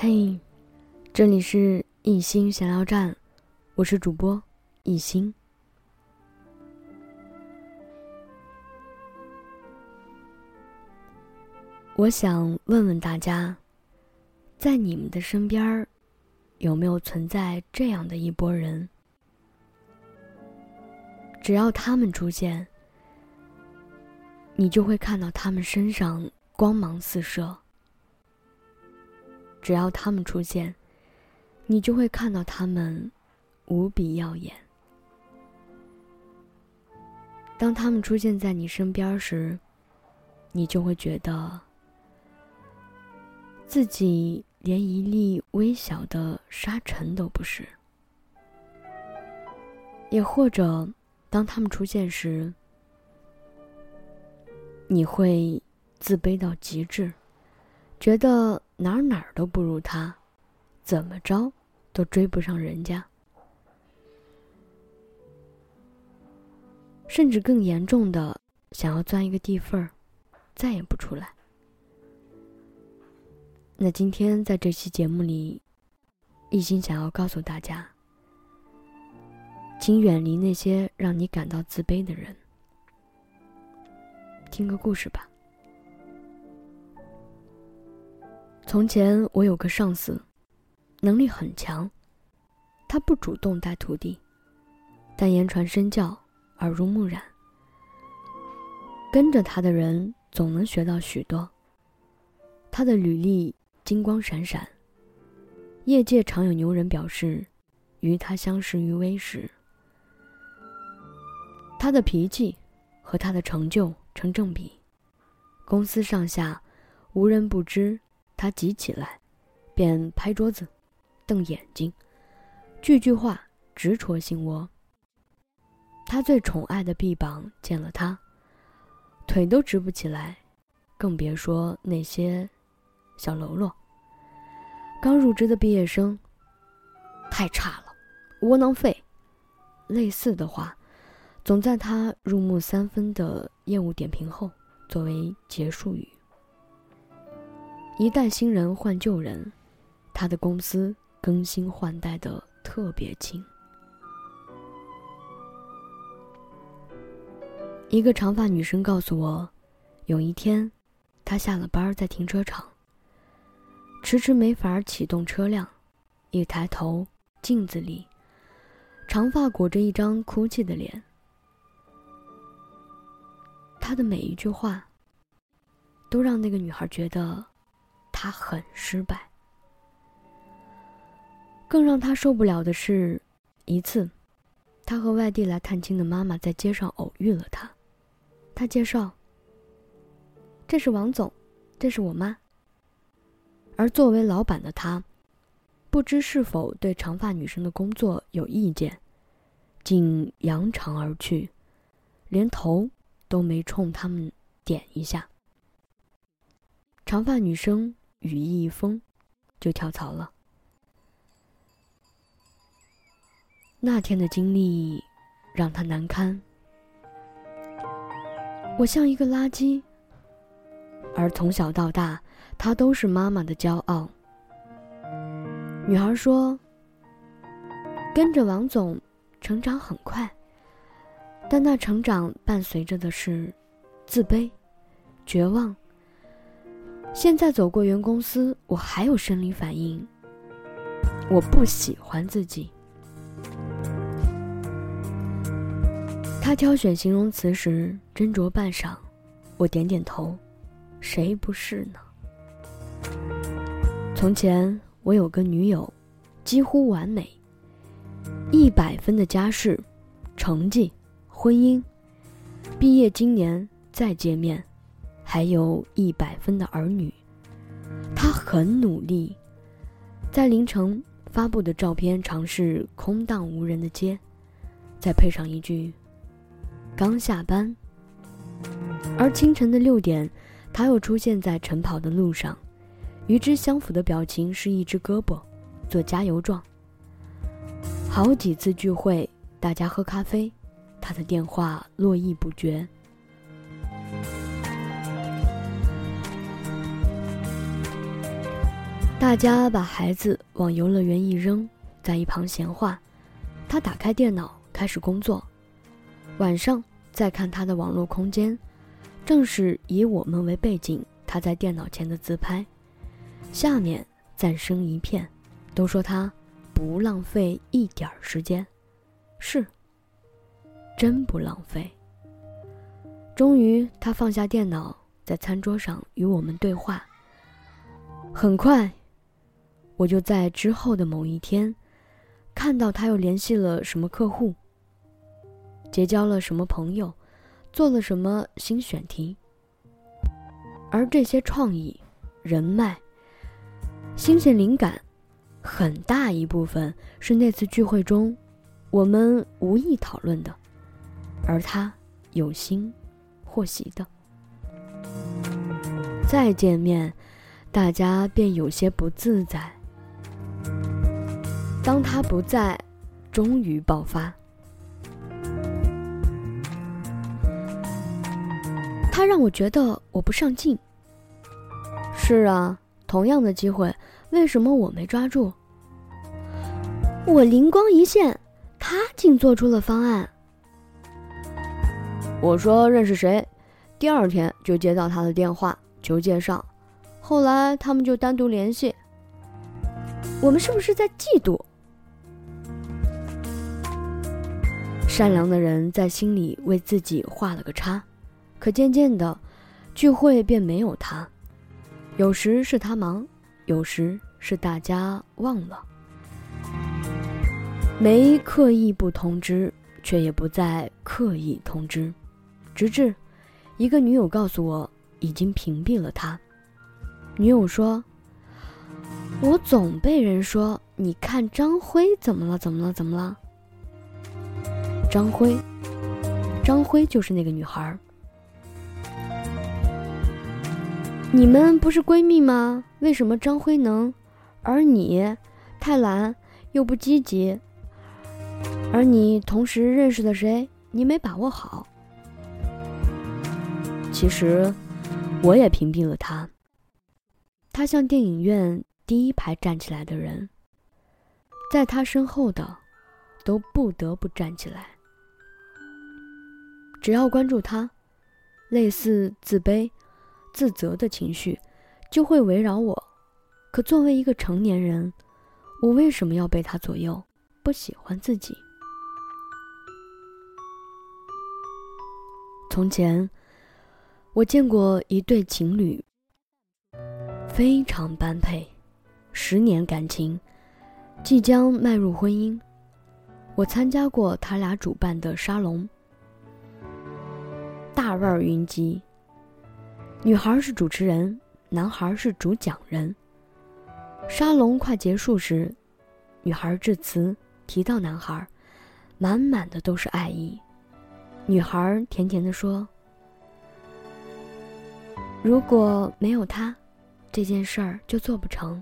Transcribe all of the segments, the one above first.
嘿，这里是一心闲聊站，我是主播一心。我想问问大家，在你们的身边有没有存在这样的一拨人？只要他们出现，你就会看到他们身上光芒四射。只要他们出现，你就会看到他们无比耀眼。当他们出现在你身边时，你就会觉得自己连一粒微小的沙尘都不是。也或者，当他们出现时，你会自卑到极致，觉得。哪儿哪儿都不如他，怎么着都追不上人家，甚至更严重的，想要钻一个地缝儿，再也不出来。那今天在这期节目里，一心想要告诉大家，请远离那些让你感到自卑的人。听个故事吧。从前我有个上司，能力很强。他不主动带徒弟，但言传身教，耳濡目染。跟着他的人总能学到许多。他的履历金光闪闪。业界常有牛人表示，与他相识于微时。他的脾气和他的成就成正比，公司上下无人不知。他急起来，便拍桌子，瞪眼睛，句句话直戳心窝。他最宠爱的臂膀见了他，腿都直不起来，更别说那些小喽啰。刚入职的毕业生，太差了，窝囊废，类似的话，总在他入木三分的业务点评后作为结束语。一旦新人换旧人，他的公司更新换代的特别勤。一个长发女生告诉我，有一天，她下了班在停车场，迟迟没法启动车辆，一抬头，镜子里，长发裹着一张哭泣的脸。她的每一句话，都让那个女孩觉得。他很失败。更让他受不了的是，一次，他和外地来探亲的妈妈在街上偶遇了他。他介绍：“这是王总，这是我妈。”而作为老板的他，不知是否对长发女生的工作有意见，竟扬长而去，连头都没冲他们点一下。长发女生。羽翼一丰，就跳槽了。那天的经历让他难堪。我像一个垃圾，而从小到大，他都是妈妈的骄傲。女孩说：“跟着王总，成长很快，但那成长伴随着的是自卑、绝望。”现在走过原公司，我还有生理反应。我不喜欢自己。他挑选形容词时斟酌半晌，我点点头。谁不是呢？从前我有个女友，几乎完美，一百分的家世、成绩、婚姻，毕业今年再见面。还有一百分的儿女，他很努力，在凌晨发布的照片尝试空荡无人的街，再配上一句“刚下班”，而清晨的六点，他又出现在晨跑的路上，与之相符的表情是一只胳膊做加油状。好几次聚会，大家喝咖啡，他的电话络绎不绝。大家把孩子往游乐园一扔，在一旁闲话。他打开电脑开始工作，晚上再看他的网络空间，正是以我们为背景，他在电脑前的自拍。下面赞声一片，都说他不浪费一点儿时间，是，真不浪费。终于，他放下电脑，在餐桌上与我们对话。很快，我就在之后的某一天，看到他又联系了什么客户，结交了什么朋友，做了什么新选题。而这些创意、人脉、新鲜灵感，很大一部分是那次聚会中我们无意讨论的，而他有心获悉的。再见面。大家便有些不自在。当他不在，终于爆发。他让我觉得我不上进。是啊，同样的机会，为什么我没抓住？我灵光一现，他竟做出了方案。我说认识谁，第二天就接到他的电话，求介绍。后来他们就单独联系。我们是不是在嫉妒？善良的人在心里为自己画了个叉，可渐渐的，聚会便没有他。有时是他忙，有时是大家忘了。没刻意不通知，却也不再刻意通知，直至一个女友告诉我，已经屏蔽了他。女友说：“我总被人说，你看张辉怎么了？怎么了？怎么了？”张辉，张辉就是那个女孩。你们不是闺蜜吗？为什么张辉能，而你太懒又不积极？而你同时认识的谁，你没把握好。其实，我也屏蔽了他。他像电影院第一排站起来的人，在他身后的都不得不站起来。只要关注他，类似自卑、自责的情绪就会围绕我。可作为一个成年人，我为什么要被他左右？不喜欢自己。从前，我见过一对情侣。非常般配，十年感情，即将迈入婚姻。我参加过他俩主办的沙龙，大腕云集。女孩是主持人，男孩是主讲人。沙龙快结束时，女孩致辞提到男孩，满满的都是爱意。女孩甜甜的说：“如果没有他。”这件事儿就做不成。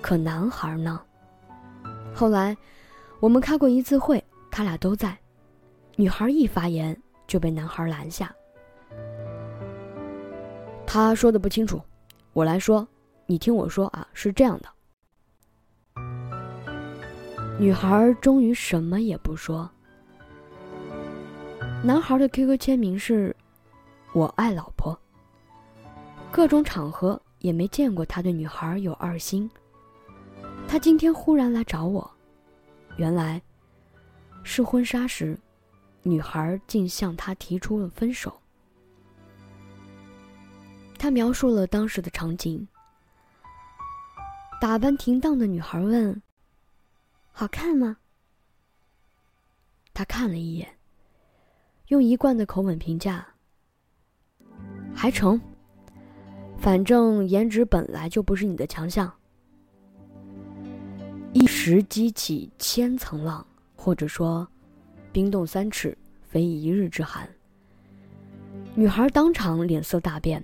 可男孩呢？后来，我们开过一次会，他俩都在。女孩一发言就被男孩拦下。他说的不清楚，我来说，你听我说啊，是这样的。女孩终于什么也不说。男孩的 QQ 签名是“我爱老婆”。各种场合也没见过他对女孩有二心。他今天忽然来找我，原来是婚纱时，女孩竟向他提出了分手。他描述了当时的场景：打扮停当的女孩问：“好看吗？”他看了一眼，用一贯的口吻评价：“还成。”反正颜值本来就不是你的强项，一时激起千层浪，或者说，冰冻三尺非一日之寒。女孩当场脸色大变，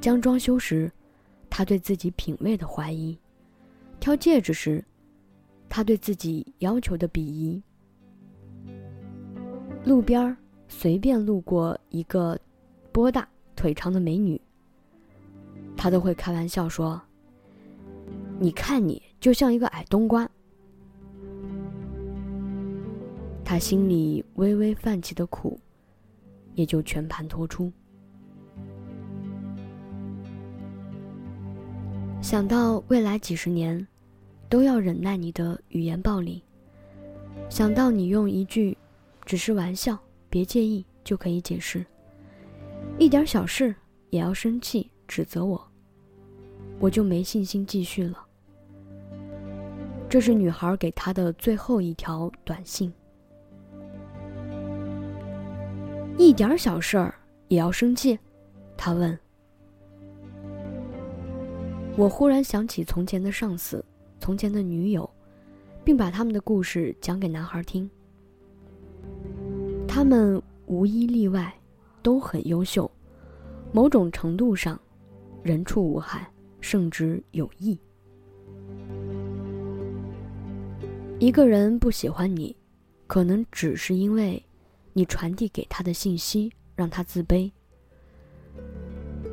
将装修时，她对自己品味的怀疑；挑戒指时，她对自己要求的鄙夷。路边随便路过一个波大腿长的美女。他都会开玩笑说：“你看你就像一个矮冬瓜。他心里微微泛起的苦，也就全盘托出。想到未来几十年，都要忍耐你的语言暴力；想到你用一句“只是玩笑，别介意”就可以解释，一点小事也要生气指责我，我就没信心继续了。这是女孩给他的最后一条短信。一点小事儿也要生气，他问。我忽然想起从前的上司，从前的女友，并把他们的故事讲给男孩听。他们无一例外都很优秀，某种程度上，人畜无害，甚至有益。一个人不喜欢你，可能只是因为，你传递给他的信息让他自卑。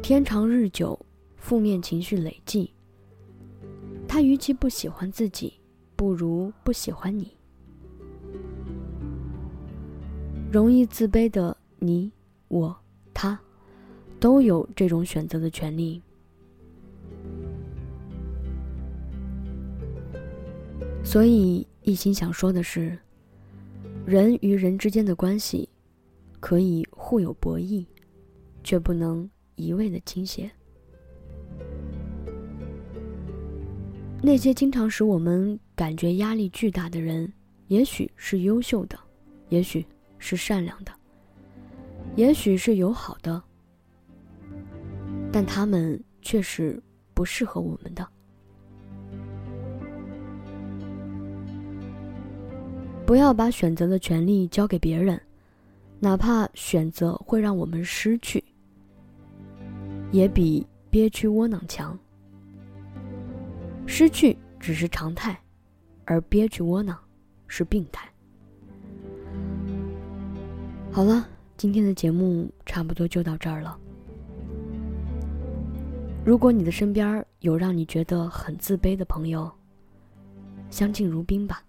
天长日久。负面情绪累积，他与其不喜欢自己，不如不喜欢你。容易自卑的你、我、他，都有这种选择的权利。所以，一心想说的是，人与人之间的关系，可以互有博弈，却不能一味的倾斜。那些经常使我们感觉压力巨大的人，也许是优秀的，也许是善良的，也许是友好的，但他们却是不适合我们的。不要把选择的权利交给别人，哪怕选择会让我们失去，也比憋屈窝囊强。失去只是常态，而憋屈窝囊是病态。好了，今天的节目差不多就到这儿了。如果你的身边有让你觉得很自卑的朋友，相敬如宾吧。